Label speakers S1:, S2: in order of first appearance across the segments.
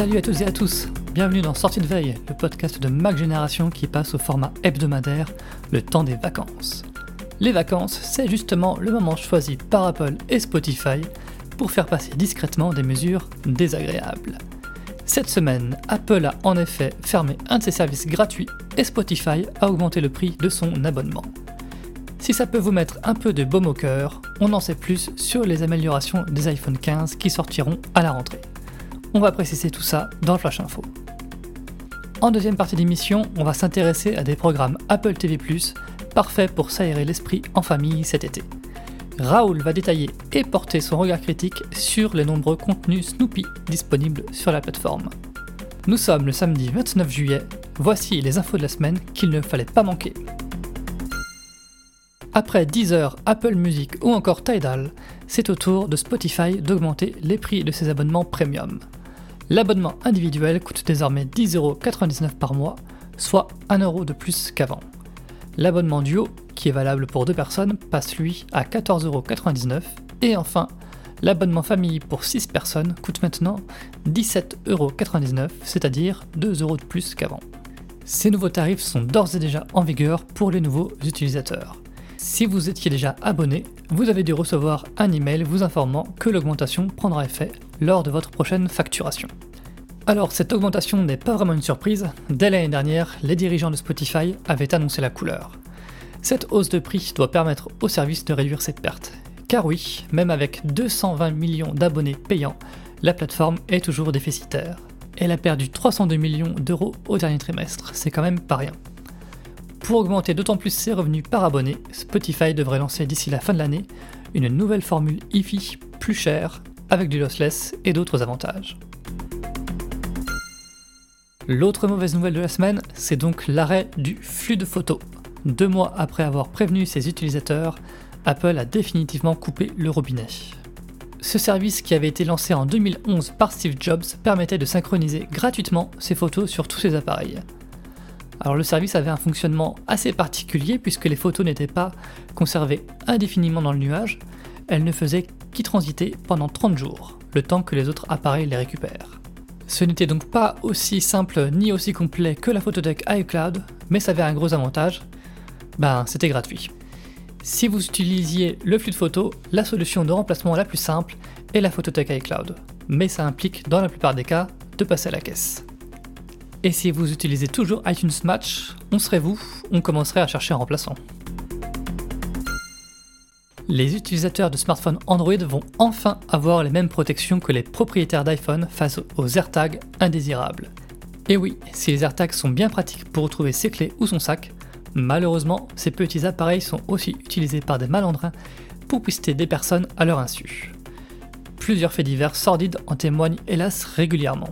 S1: Salut à tous et à tous, bienvenue dans Sortie de veille, le podcast de Mac Génération qui passe au format hebdomadaire, le temps des vacances. Les vacances, c'est justement le moment choisi par Apple et Spotify pour faire passer discrètement des mesures désagréables. Cette semaine, Apple a en effet fermé un de ses services gratuits et Spotify a augmenté le prix de son abonnement. Si ça peut vous mettre un peu de baume au cœur, on en sait plus sur les améliorations des iPhone 15 qui sortiront à la rentrée. On va préciser tout ça dans Flash Info. En deuxième partie d'émission, on va s'intéresser à des programmes Apple TV+, parfaits pour s'aérer l'esprit en famille cet été. Raoul va détailler et porter son regard critique sur les nombreux contenus Snoopy disponibles sur la plateforme. Nous sommes le samedi 29 juillet, voici les infos de la semaine qu'il ne fallait pas manquer. Après Deezer, Apple Music ou encore Tidal, c'est au tour de Spotify d'augmenter les prix de ses abonnements premium. L'abonnement individuel coûte désormais 10,99€ par mois, soit 1€ de plus qu'avant. L'abonnement duo, qui est valable pour deux personnes, passe lui à 14,99€. Et enfin, l'abonnement famille pour 6 personnes coûte maintenant 17,99€, c'est-à-dire 2€ de plus qu'avant. Ces nouveaux tarifs sont d'ores et déjà en vigueur pour les nouveaux utilisateurs. Si vous étiez déjà abonné, vous avez dû recevoir un email vous informant que l'augmentation prendra effet lors de votre prochaine facturation. Alors cette augmentation n'est pas vraiment une surprise, dès l'année dernière, les dirigeants de Spotify avaient annoncé la couleur. Cette hausse de prix doit permettre au service de réduire ses pertes. Car oui, même avec 220 millions d'abonnés payants, la plateforme est toujours déficitaire. Elle a perdu 302 millions d'euros au dernier trimestre, c'est quand même pas rien. Pour augmenter d'autant plus ses revenus par abonné, Spotify devrait lancer d'ici la fin de l'année une nouvelle formule IFI plus chère, avec du lossless et d'autres avantages. L'autre mauvaise nouvelle de la semaine, c'est donc l'arrêt du flux de photos. Deux mois après avoir prévenu ses utilisateurs, Apple a définitivement coupé le robinet. Ce service qui avait été lancé en 2011 par Steve Jobs permettait de synchroniser gratuitement ses photos sur tous ses appareils. Alors le service avait un fonctionnement assez particulier puisque les photos n'étaient pas conservées indéfiniment dans le nuage, elles ne faisaient qu'y transiter pendant 30 jours, le temps que les autres appareils les récupèrent. Ce n'était donc pas aussi simple ni aussi complet que la photothèque iCloud, mais ça avait un gros avantage, ben c'était gratuit. Si vous utilisiez le flux de photos, la solution de remplacement la plus simple est la photothèque iCloud, mais ça implique dans la plupart des cas de passer à la caisse. Et si vous utilisez toujours iTunes Match, on serait vous, on commencerait à chercher un remplaçant. Les utilisateurs de smartphones Android vont enfin avoir les mêmes protections que les propriétaires d'iPhone face aux AirTags indésirables. Et oui, si les AirTags sont bien pratiques pour retrouver ses clés ou son sac, malheureusement, ces petits appareils sont aussi utilisés par des malandrins pour pister des personnes à leur insu. Plusieurs faits divers sordides en témoignent hélas régulièrement.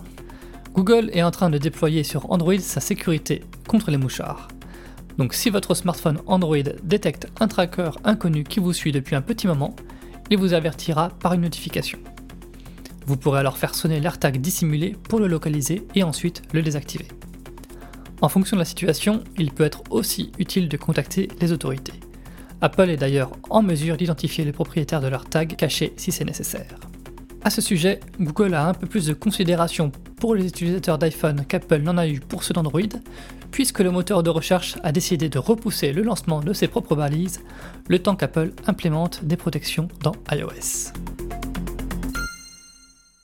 S1: Google est en train de déployer sur Android sa sécurité contre les mouchards. Donc si votre smartphone Android détecte un tracker inconnu qui vous suit depuis un petit moment, il vous avertira par une notification. Vous pourrez alors faire sonner l'AirTag dissimulé pour le localiser et ensuite le désactiver. En fonction de la situation, il peut être aussi utile de contacter les autorités. Apple est d'ailleurs en mesure d'identifier les propriétaires de leur tag cachés si c'est nécessaire. A ce sujet, Google a un peu plus de considération pour les utilisateurs d'iPhone qu'Apple n'en a eu pour ceux d'Android, puisque le moteur de recherche a décidé de repousser le lancement de ses propres balises, le temps qu'Apple implémente des protections dans iOS.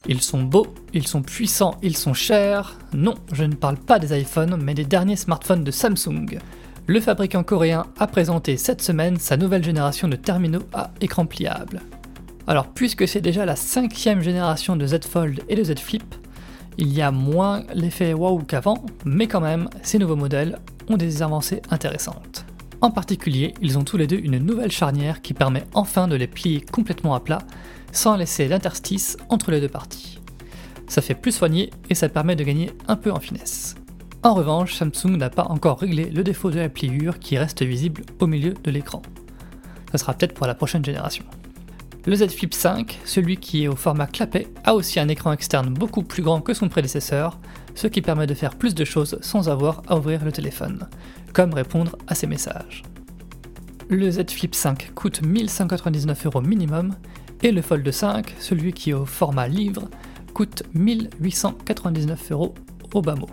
S1: Ils sont beaux, ils sont puissants, ils sont chers. Non, je ne parle pas des iPhones, mais des derniers smartphones de Samsung. Le fabricant coréen a présenté cette semaine sa nouvelle génération de terminaux à écran pliable. Alors puisque c'est déjà la cinquième génération de Z Fold et de Z Flip, il y a moins l'effet wow qu'avant, mais quand même, ces nouveaux modèles ont des avancées intéressantes. En particulier, ils ont tous les deux une nouvelle charnière qui permet enfin de les plier complètement à plat, sans laisser d'interstice entre les deux parties. Ça fait plus soigné et ça permet de gagner un peu en finesse. En revanche, Samsung n'a pas encore réglé le défaut de la pliure qui reste visible au milieu de l'écran. Ça sera peut-être pour la prochaine génération. Le Z Flip 5, celui qui est au format clapet, a aussi un écran externe beaucoup plus grand que son prédécesseur, ce qui permet de faire plus de choses sans avoir à ouvrir le téléphone, comme répondre à ses messages. Le Z Flip 5 coûte 1199 euros minimum, et le Fold 5, celui qui est au format livre, coûte 1899 euros au bas mot.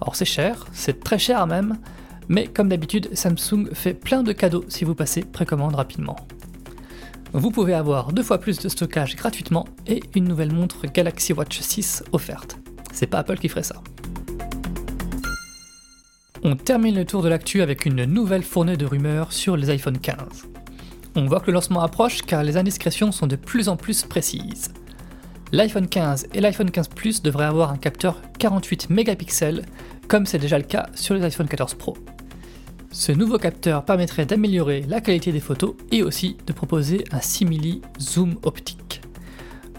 S1: Alors c'est cher, c'est très cher même, mais comme d'habitude, Samsung fait plein de cadeaux si vous passez précommande rapidement. Vous pouvez avoir deux fois plus de stockage gratuitement et une nouvelle montre Galaxy Watch 6 offerte. C'est pas Apple qui ferait ça. On termine le tour de l'actu avec une nouvelle fournée de rumeurs sur les iPhone 15. On voit que le lancement approche car les indiscrétions sont de plus en plus précises. L'iPhone 15 et l'iPhone 15 Plus devraient avoir un capteur 48 mégapixels, comme c'est déjà le cas sur les iPhone 14 Pro. Ce nouveau capteur permettrait d'améliorer la qualité des photos et aussi de proposer un simili zoom optique.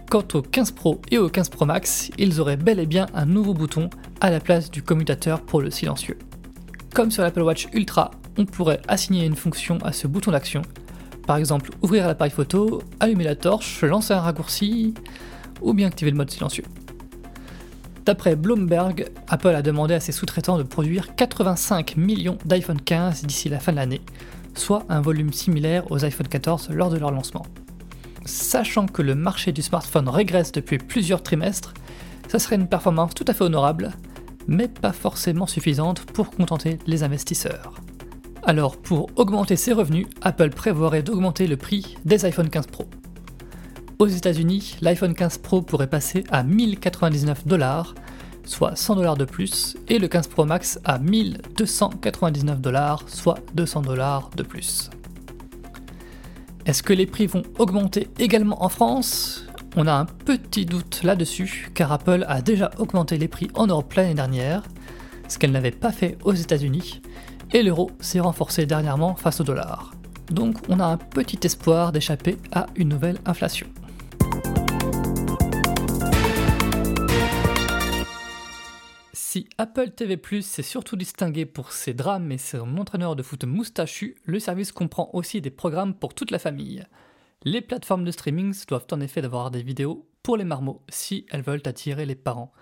S1: Quant au 15 Pro et au 15 Pro Max, ils auraient bel et bien un nouveau bouton à la place du commutateur pour le silencieux. Comme sur l'Apple Watch Ultra, on pourrait assigner une fonction à ce bouton d'action. Par exemple, ouvrir l'appareil photo, allumer la torche, lancer un raccourci, ou bien activer le mode silencieux. D'après Bloomberg, Apple a demandé à ses sous-traitants de produire 85 millions d'iPhone 15 d'ici la fin de l'année, soit un volume similaire aux iPhone 14 lors de leur lancement. Sachant que le marché du smartphone régresse depuis plusieurs trimestres, ça serait une performance tout à fait honorable, mais pas forcément suffisante pour contenter les investisseurs. Alors pour augmenter ses revenus, Apple prévoirait d'augmenter le prix des iPhone 15 Pro. Aux États-Unis, l'iPhone 15 Pro pourrait passer à 1099 dollars, soit 100 dollars de plus, et le 15 Pro Max à 1299 dollars, soit 200 dollars de plus. Est-ce que les prix vont augmenter également en France? On a un petit doute là-dessus, car Apple a déjà augmenté les prix en Europe l'année dernière, ce qu'elle n'avait pas fait aux États-Unis, et l'euro s'est renforcé dernièrement face au dollar. Donc on a un petit espoir d'échapper à une nouvelle inflation. Si Apple TV Plus s'est surtout distingué pour ses drames et son entraîneur de foot moustachu, le service comprend aussi des programmes pour toute la famille. Les plateformes de streaming doivent en effet avoir des vidéos pour les marmots si elles veulent attirer les parents.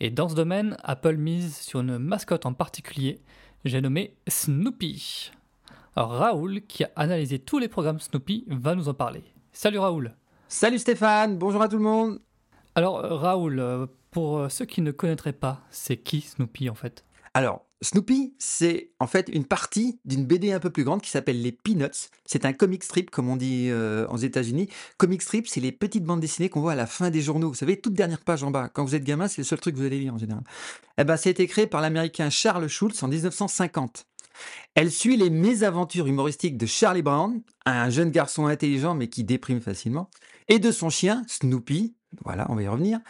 S1: Et dans ce domaine, Apple mise sur une mascotte en particulier, j'ai nommé Snoopy. Raoul, qui a analysé tous les programmes Snoopy, va nous en parler. Salut Raoul
S2: Salut Stéphane, bonjour à tout le monde
S1: Alors Raoul, euh, pour euh, ceux qui ne connaîtraient pas, c'est qui Snoopy en fait?
S2: Alors, Snoopy, c'est en fait une partie d'une BD un peu plus grande qui s'appelle les Peanuts. C'est un comic strip, comme on dit euh, aux États-Unis. Comic strip, c'est les petites bandes dessinées qu'on voit à la fin des journaux. Vous savez, toute dernière page en bas. Quand vous êtes gamin, c'est le seul truc que vous allez lire en général. Eh ben, ça a été créé par l'américain Charles Schultz en 1950. Elle suit les mésaventures humoristiques de Charlie Brown, un jeune garçon intelligent mais qui déprime facilement, et de son chien, Snoopy, voilà, on va y revenir,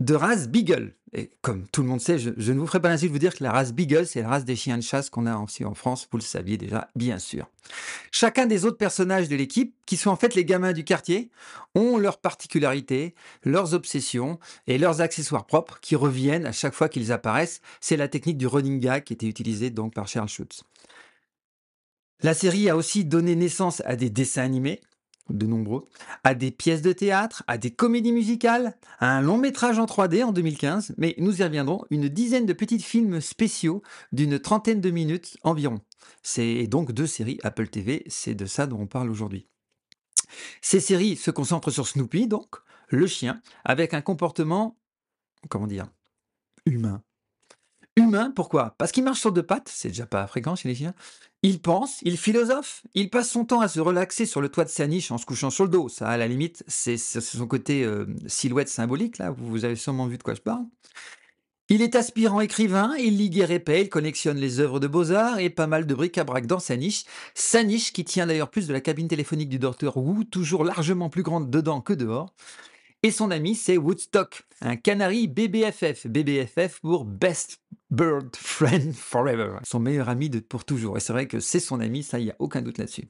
S2: de race Beagle. Et comme tout le monde sait, je, ne vous ferai pas l'insulte de vous dire que la race Beagle, c'est la race des chiens de chasse qu'on a aussi en France, vous le saviez déjà, bien sûr. Chacun des autres personnages de l'équipe, qui sont en fait les gamins du quartier, ont leurs particularités, leurs obsessions et leurs accessoires propres qui reviennent à chaque fois qu'ils apparaissent. C'est la technique du running gag qui était utilisée donc par Charles Schutz. La série a aussi donné naissance à des dessins animés, de nombreux, à des pièces de théâtre, à des comédies musicales, à un long métrage en 3D en 2015, mais nous y reviendrons, une dizaine de petits films spéciaux d'une trentaine de minutes environ. C'est donc deux séries Apple TV, c'est de ça dont on parle aujourd'hui. Ces séries se concentrent sur Snoopy, donc, le chien, avec un comportement, comment dire, humain. Humain, pourquoi? Parce qu'il marche sur deux pattes, c'est déjà pas fréquent chez les chiens. Il pense, il philosophe, il passe son temps à se relaxer sur le toit de sa niche en se couchant sur le dos. Ça, à la limite, c'est son côté euh, silhouette symbolique, là, vous avez sûrement vu de quoi je parle. Il est aspirant écrivain, il lit épais, il collectionne les œuvres de beaux-arts et pas mal de bric-à-brac dans sa niche. Sa niche qui tient d'ailleurs plus de la cabine téléphonique du docteur Wu, toujours largement plus grande dedans que dehors. Et son ami, c'est Woodstock, un canari BBFF. BBFF pour Best Bird Friend Forever. Son meilleur ami pour toujours. Et c'est vrai que c'est son ami, ça, il n'y a aucun doute là-dessus.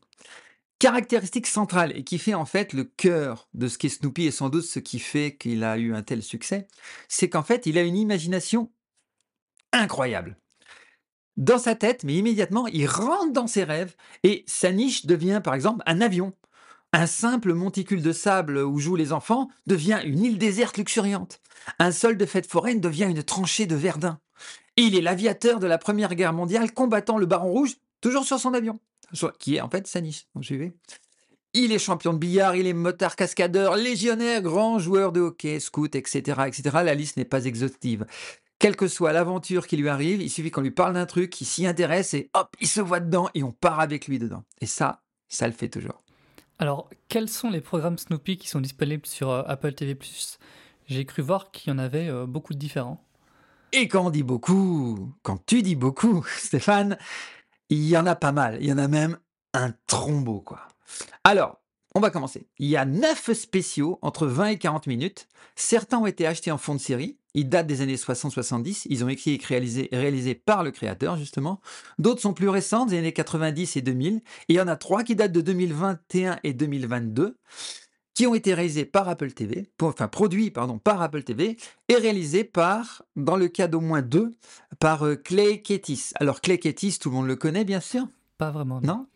S2: Caractéristique centrale et qui fait en fait le cœur de ce qu'est Snoopy et sans doute ce qui fait qu'il a eu un tel succès, c'est qu'en fait, il a une imagination incroyable dans sa tête, mais immédiatement, il rentre dans ses rêves et sa niche devient par exemple un avion. Un simple monticule de sable où jouent les enfants devient une île déserte luxuriante. Un sol de fête foraine devient une tranchée de Verdun. Il est l'aviateur de la Première Guerre mondiale combattant le Baron Rouge, toujours sur son avion, qui est en fait sa niche. Suivez Il est champion de billard, il est motard cascadeur, légionnaire, grand joueur de hockey, scout, etc., etc. La liste n'est pas exhaustive. Quelle que soit l'aventure qui lui arrive, il suffit qu'on lui parle d'un truc, il s'y intéresse et hop, il se voit dedans et on part avec lui dedans. Et ça, ça le fait toujours.
S1: Alors, quels sont les programmes Snoopy qui sont disponibles sur euh, Apple TV ⁇ J'ai cru voir qu'il y en avait euh, beaucoup de différents.
S2: Et quand on dit beaucoup, quand tu dis beaucoup, Stéphane, il y en a pas mal. Il y en a même un trombeau, quoi. Alors, on va commencer. Il y a 9 spéciaux entre 20 et 40 minutes. Certains ont été achetés en fond de série. Ils datent des années 60-70. Ils ont écrit et réalisé, par le créateur, justement. D'autres sont plus récents, des années 90 et 2000. Et il y en a trois qui datent de 2021 et 2022 qui ont été réalisés par Apple TV, enfin produits pardon, par Apple TV et réalisés par, dans le cas d'au moins deux, par euh, Clay Ketis. Alors Clay Ketis, tout le monde le connaît bien sûr
S1: Pas vraiment.
S2: Non?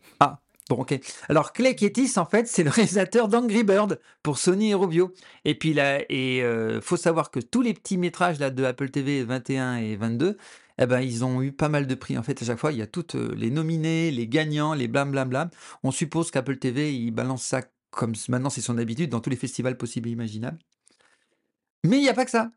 S2: Bon, ok. Alors, Clay Ketis, en fait, c'est le réalisateur d'Angry Bird pour Sony et Robio. Et puis, là, et euh, faut savoir que tous les petits métrages là, de Apple TV 21 et 22, eh ben, ils ont eu pas mal de prix. En fait, à chaque fois, il y a toutes euh, les nominés, les gagnants, les blablabla. On suppose qu'Apple TV, il balance ça comme maintenant c'est son habitude dans tous les festivals possibles et imaginables. Mais il n'y a pas que ça.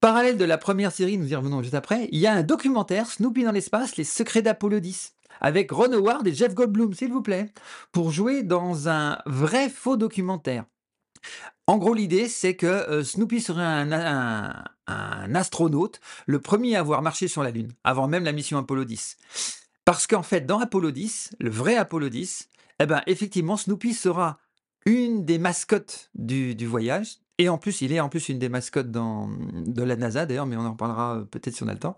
S2: Parallèle de la première série, nous y revenons juste après, il y a un documentaire, Snoopy dans l'espace, les secrets d'Apollo 10 avec Ron Howard et Jeff Goldblum, s'il vous plaît, pour jouer dans un vrai faux documentaire. En gros, l'idée, c'est que euh, Snoopy serait un, astronaute, le premier à avoir marché sur la Lune, avant même la mission Apollo 10. Parce qu'en fait, dans Apollo 10, le vrai Apollo 10, eh ben, effectivement, Snoopy sera une des mascottes du, voyage. Et en plus, il est en plus une des mascottes de la NASA, d'ailleurs, mais on en parlera euh, peut-être si on a le temps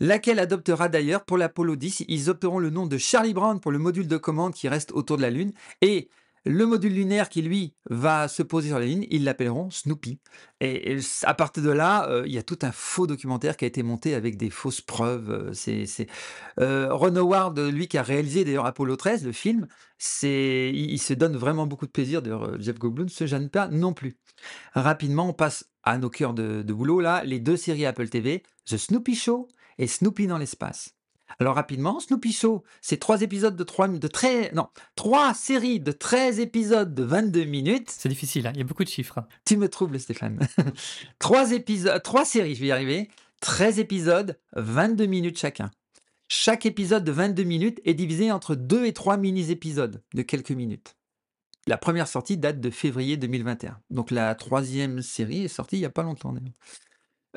S2: laquelle adoptera d'ailleurs pour l'Apollo 10, ils opteront le nom de Charlie Brown pour le module de commande qui reste autour de la Lune, et le module lunaire qui, lui, va se poser sur la Lune, ils l'appelleront Snoopy. Et, à partir de là, euh, il y a tout un faux documentaire qui a été monté avec des fausses preuves. Euh, c'est, euh, Ron Howard, lui, qui a réalisé d'ailleurs Apollo 13, le film, il, se donne vraiment beaucoup de plaisir. D'ailleurs, Jeff Goldblum se gêne pas non plus. Rapidement, on passe à nos cœurs de, de boulot, là, les deux séries Apple TV, The Snoopy Show et Snoopy dans l'espace. Alors rapidement, Snoopy Show, c'est trois épisodes de trois de très non, trois séries de 13 épisodes de 22 minutes.
S1: C'est difficile, hein, il y a beaucoup de chiffres.
S2: Tu me troubles Stéphane. trois épisodes, trois séries, je vais y arriver. 13 épisodes, 22 minutes chacun. Chaque épisode de 22 minutes est divisé entre deux et trois mini-épisodes de quelques minutes. La première sortie date de février 2021. Donc la troisième série est sortie il n'y a pas longtemps.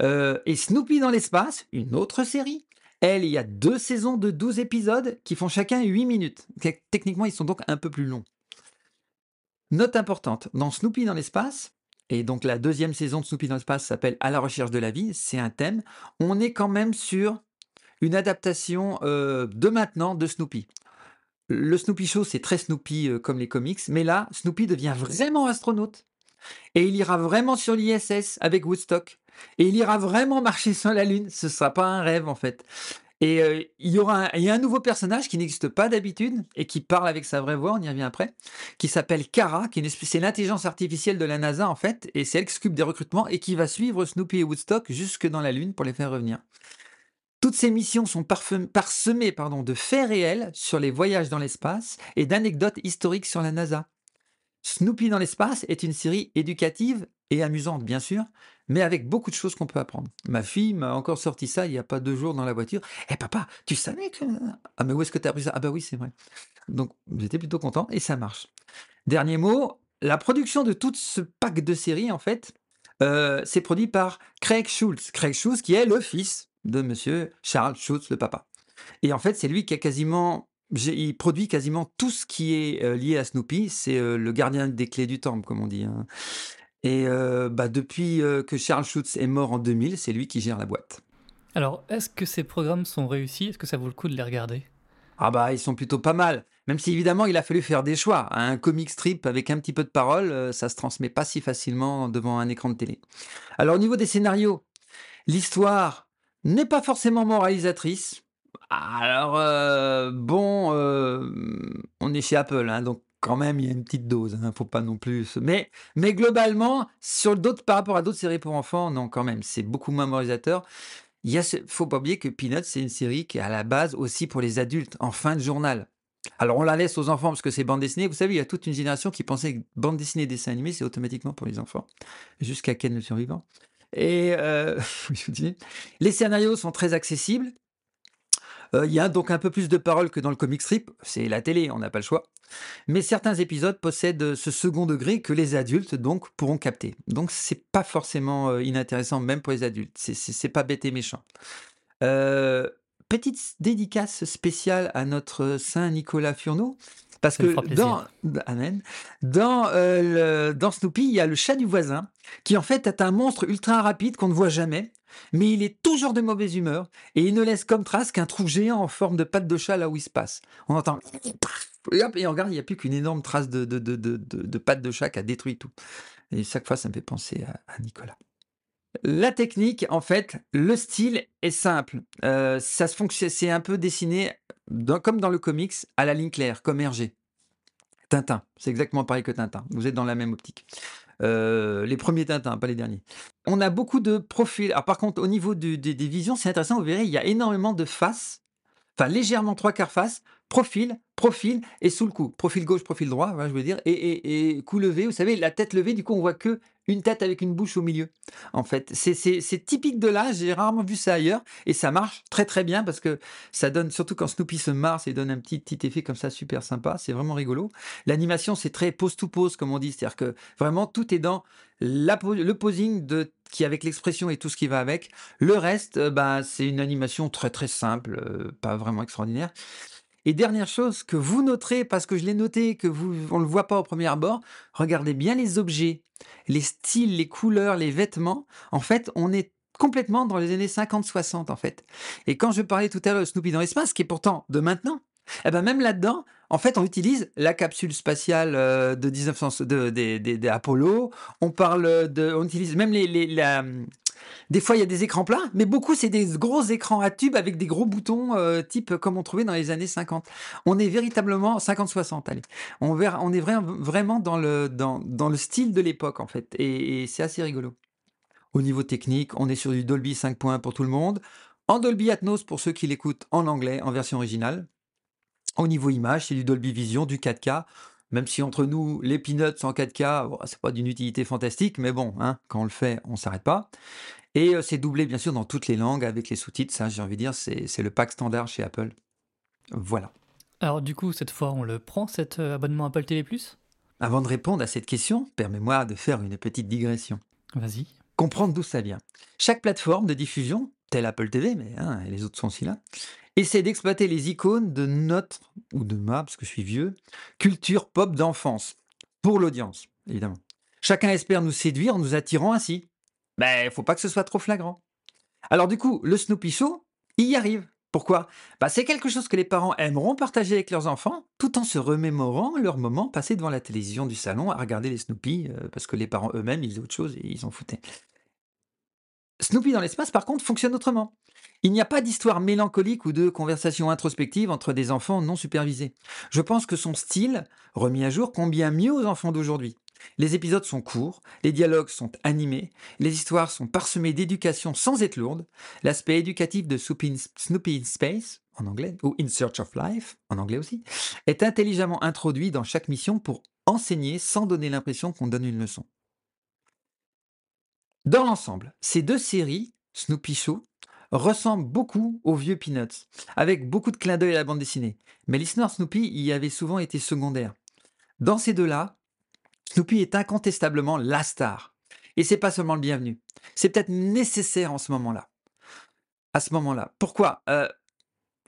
S2: Euh, et Snoopy dans l'espace, une autre série. Elle, il y a deux saisons de 12 épisodes qui font chacun 8 minutes. Techniquement, ils sont donc un peu plus longs. Note importante, dans Snoopy dans l'espace, et donc la deuxième saison de Snoopy dans l'espace s'appelle À la recherche de la vie, c'est un thème, on est quand même sur une adaptation euh, de maintenant de Snoopy. Le Snoopy Show, c'est très Snoopy euh, comme les comics, mais là, Snoopy devient vraiment astronaute. Et il ira vraiment sur l'ISS avec Woodstock. Et il ira vraiment marcher sur la Lune. Ce ne sera pas un rêve, en fait. Et euh, il y aura un, a un nouveau personnage qui n'existe pas d'habitude et qui parle avec sa vraie voix, on y revient après, qui s'appelle Kara, qui est c'est l'intelligence artificielle de la NASA en fait, et c'est elle qui s'occupe des recrutements et qui va suivre Snoopy et Woodstock jusque dans la Lune pour les faire revenir. Toutes ces missions sont parsemées de faits réels sur les voyages dans l'espace et d'anecdotes historiques sur la NASA. Snoopy dans l'espace est une série éducative et amusante, bien sûr, mais avec beaucoup de choses qu'on peut apprendre. Ma fille m'a encore sorti ça il n'y a pas deux jours dans la voiture. Eh papa, tu savais que... Ah mais où est-ce que tu as appris ça? Ah bah oui, c'est vrai. Donc j'étais plutôt content et ça marche. Dernier mot, la production de tout ce pack de séries, en fait, euh, c'est produit par Craig Schultz. Craig Schultz qui est le fils de monsieur Charles Schultz, le papa. Et en fait, c'est lui qui a quasiment il produit quasiment tout ce qui est euh, lié à Snoopy. C'est euh, le gardien des clés du temple, comme on dit. Hein. Et euh, bah, depuis que Charles Schutz est mort en 2000, c'est lui qui gère la boîte.
S1: Alors, est-ce que ces programmes sont réussis? Est-ce que ça vaut le coup de les regarder?
S2: Ah bah, ils sont plutôt pas mal. Même si évidemment, il a fallu faire des choix. Un comic strip avec un petit peu de parole, ça se transmet pas si facilement devant un écran de télé. Alors, au niveau des scénarios, l'histoire n'est pas forcément moralisatrice. Alors, euh, bon, euh, on est chez Apple, hein, donc quand même, il y a une petite dose, ne hein, faut pas non plus mais mais globalement, sur d'autres par rapport à d'autres séries pour enfants, non, quand même, c'est beaucoup moins moralisateur. Il y faut pas oublier que Peanuts, c'est une série qui est à la base aussi pour les adultes, en fin de journal. Alors on la laisse aux enfants parce que c'est bande dessinée. Vous savez, il y a toute une génération qui pensait que bande dessinée et dessin animé, c'est automatiquement pour les enfants, jusqu'à Ken le survivant. Et euh, les scénarios sont très accessibles. Euh, il y a donc un peu plus de paroles que dans le comic strip. C'est la télé, on n'a pas le choix. Mais certains épisodes possèdent ce second degré que les adultes donc pourront capter. Donc c'est pas forcément euh, inintéressant même pour les adultes. C'est pas bête et méchant. Euh, petite dédicace spéciale à notre Saint Nicolas Furneau. Parce que dans, Amen, dans, dans Snoopy, il y a le chat du voisin, qui en fait est un monstre ultra rapide qu'on ne voit jamais, mais il est toujours de mauvaise humeur et il ne laisse comme trace qu'un trou géant en forme de patte de chat là où il se passe. On entend et, hop, et on regarde, il n'y a plus qu'une énorme trace de, de, de, de, patte de chat qui a détruit tout. Et chaque fois, ça me fait penser à, Nicolas. La technique, en fait, le style est simple. Euh, ça se fonctionne, c'est un peu dessiné comme dans le comics à la ligne claire, comme Hergé. Tintin, c'est exactement pareil que Tintin. Vous êtes dans la même optique. Euh, les premiers Tintins, pas les derniers. On a beaucoup de profils. Alors par contre, au niveau des visions, c'est intéressant, vous verrez, il y a énormément de faces, enfin légèrement trois quarts face, profil, profil et sous le cou. Profil gauche, profil droit, je veux dire, et, et, cou levé, vous savez, la tête levée, du coup on voit que une tête avec une bouche au milieu. En fait, c'est typique de là, j'ai rarement vu ça ailleurs, et ça marche très très bien parce que ça donne, surtout quand Snoopy se marre, ça donne un petit, petit effet comme ça super sympa, c'est vraiment rigolo. L'animation, c'est très pose-to-pose, comme on dit, c'est-à-dire que vraiment tout est dans le posing de qui avec l'expression et tout ce qui va avec. Le reste, bah, c'est une animation très très simple, euh, pas vraiment extraordinaire. Et dernière chose que vous noterez, parce que je l'ai noté, que vous, on ne le voit pas au premier abord, regardez bien les objets, les styles, les couleurs, les vêtements. En fait, on est complètement dans les années 50-60 en fait. Et quand je parlais tout à l'heure de Snoopy dans l'espace, qui est pourtant de maintenant, eh ben même là-dedans, en fait, on utilise la capsule spatiale euh, de 1900 de, Apollo. On parle de, on utilise même les, les la, des fois, il y a des écrans plats, mais beaucoup, c'est des gros écrans à tube avec des gros boutons, euh, type comme on trouvait dans les années 50. On est véritablement 50-60, allez. On, est vraiment dans le, dans, dans le style de l'époque, en fait. Et, c'est assez rigolo. Au niveau technique, on est sur du Dolby 5.1 pour tout le monde. En Dolby Atmos pour ceux qui l'écoutent en anglais, en version originale. Au niveau image, c'est du Dolby Vision, du 4K. Même si entre nous, les peanuts en 4K, c'est pas d'une utilité fantastique, mais bon, hein, quand on le fait, on s'arrête pas. Et c'est doublé bien sûr dans toutes les langues avec les sous-titres. Ça, j'ai envie de dire, c'est le pack standard chez Apple. Voilà.
S1: Alors du coup, cette fois, on le prend, cet abonnement Apple TV ⁇
S2: Avant de répondre à cette question, permets-moi de faire une petite digression.
S1: Vas-y.
S2: Comprendre d'où ça vient. Chaque plateforme de diffusion, telle Apple TV, mais hein, les autres sont aussi là, essaie d'exploiter les icônes de notre, ou de ma, parce que je suis vieux, culture pop d'enfance, pour l'audience, évidemment. Chacun espère nous séduire en nous attirant ainsi. Mais il faut pas que ce soit trop flagrant. Alors du coup, le Snoopy Show, il y arrive. Pourquoi? Bah, C'est quelque chose que les parents aimeront partager avec leurs enfants, tout en se remémorant leur moment passé devant la télévision du salon à regarder les Snoopy, euh, parce que les parents eux-mêmes, ils faisaient autre chose et ils en foutaient. Snoopy dans l'espace, par contre, fonctionne autrement. Il n'y a pas d'histoire mélancolique ou de conversation introspective entre des enfants non supervisés. Je pense que son style, remis à jour, convient mieux aux enfants d'aujourd'hui. Les épisodes sont courts, les dialogues sont animés, les histoires sont parsemées d'éducation sans être lourdes, l'aspect éducatif de Snoopy in Space, en anglais, ou In Search of Life, en anglais aussi, est intelligemment introduit dans chaque mission pour enseigner sans donner l'impression qu'on donne une leçon. Dans l'ensemble, ces deux séries, Snoopy Show, ressemblent beaucoup aux vieux Peanuts, avec beaucoup de clins d'œil à la bande dessinée. Mais l'histoire Snoopy y avait souvent été secondaire. Dans ces deux-là, Snoopy est incontestablement la star. Et c'est pas seulement le bienvenu. C'est peut-être nécessaire en ce moment-là. À ce moment-là. Pourquoi? Euh,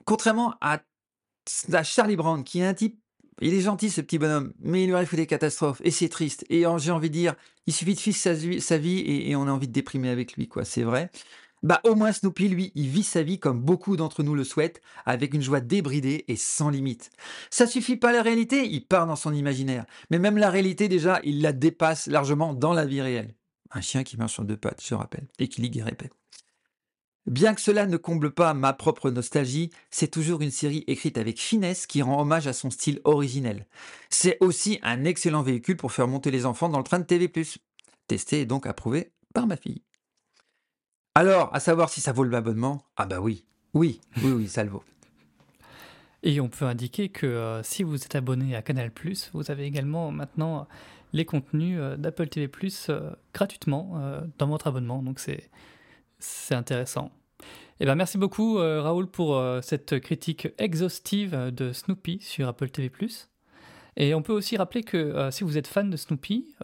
S2: Contrairement à, Charlie Brown, qui est un type il est gentil ce petit bonhomme, mais il lui arrive des catastrophes et c'est triste. Et j'ai envie de dire, il suffit de vivre sa, vie et, on a envie de déprimer avec lui, quoi. C'est vrai. Bah au moins Snoopy, lui, il vit sa vie comme beaucoup d'entre nous le souhaitent, avec une joie débridée et sans limite. Ça suffit pas la réalité, il part dans son imaginaire. Mais même la réalité déjà, il la dépasse largement dans la vie réelle. Un chien qui marche sur deux pattes, je rappelle, et qui ligue et répète. Bien que cela ne comble pas ma propre nostalgie, c'est toujours une série écrite avec finesse qui rend hommage à son style originel. C'est aussi un excellent véhicule pour faire monter les enfants dans le train de TV+. Testé et donc approuvé par ma fille. Alors, à savoir si ça vaut l'abonnement Ah bah oui, oui, oui, oui, ça le vaut.
S1: Et on peut indiquer que si vous êtes abonné à Canal+, vous avez également maintenant les contenus d'Apple TV+, gratuitement dans votre abonnement. Donc c'est c'est intéressant. Eh ben, merci beaucoup Raoul pour cette critique exhaustive de Snoopy sur Apple TV+. Et on peut aussi rappeler que si vous êtes fan de Snoopy,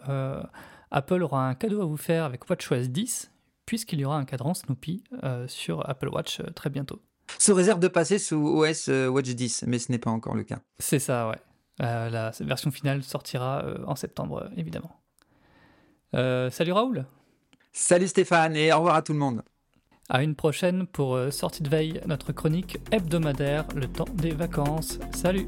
S1: Apple aura un cadeau à vous faire avec WatchOS 10, puisqu'il y aura un cadran Snoopy sur Apple Watch très bientôt.
S2: Sous réserve de passer sous OS Watch 10, mais ce n'est pas encore le cas.
S1: C'est ça, ouais. la version finale sortira en septembre, évidemment. salut Raoul
S2: Salut Stéphane et au revoir à tout le monde.
S1: À une prochaine pour Sortie de veille, notre chronique hebdomadaire, le temps des vacances. Salut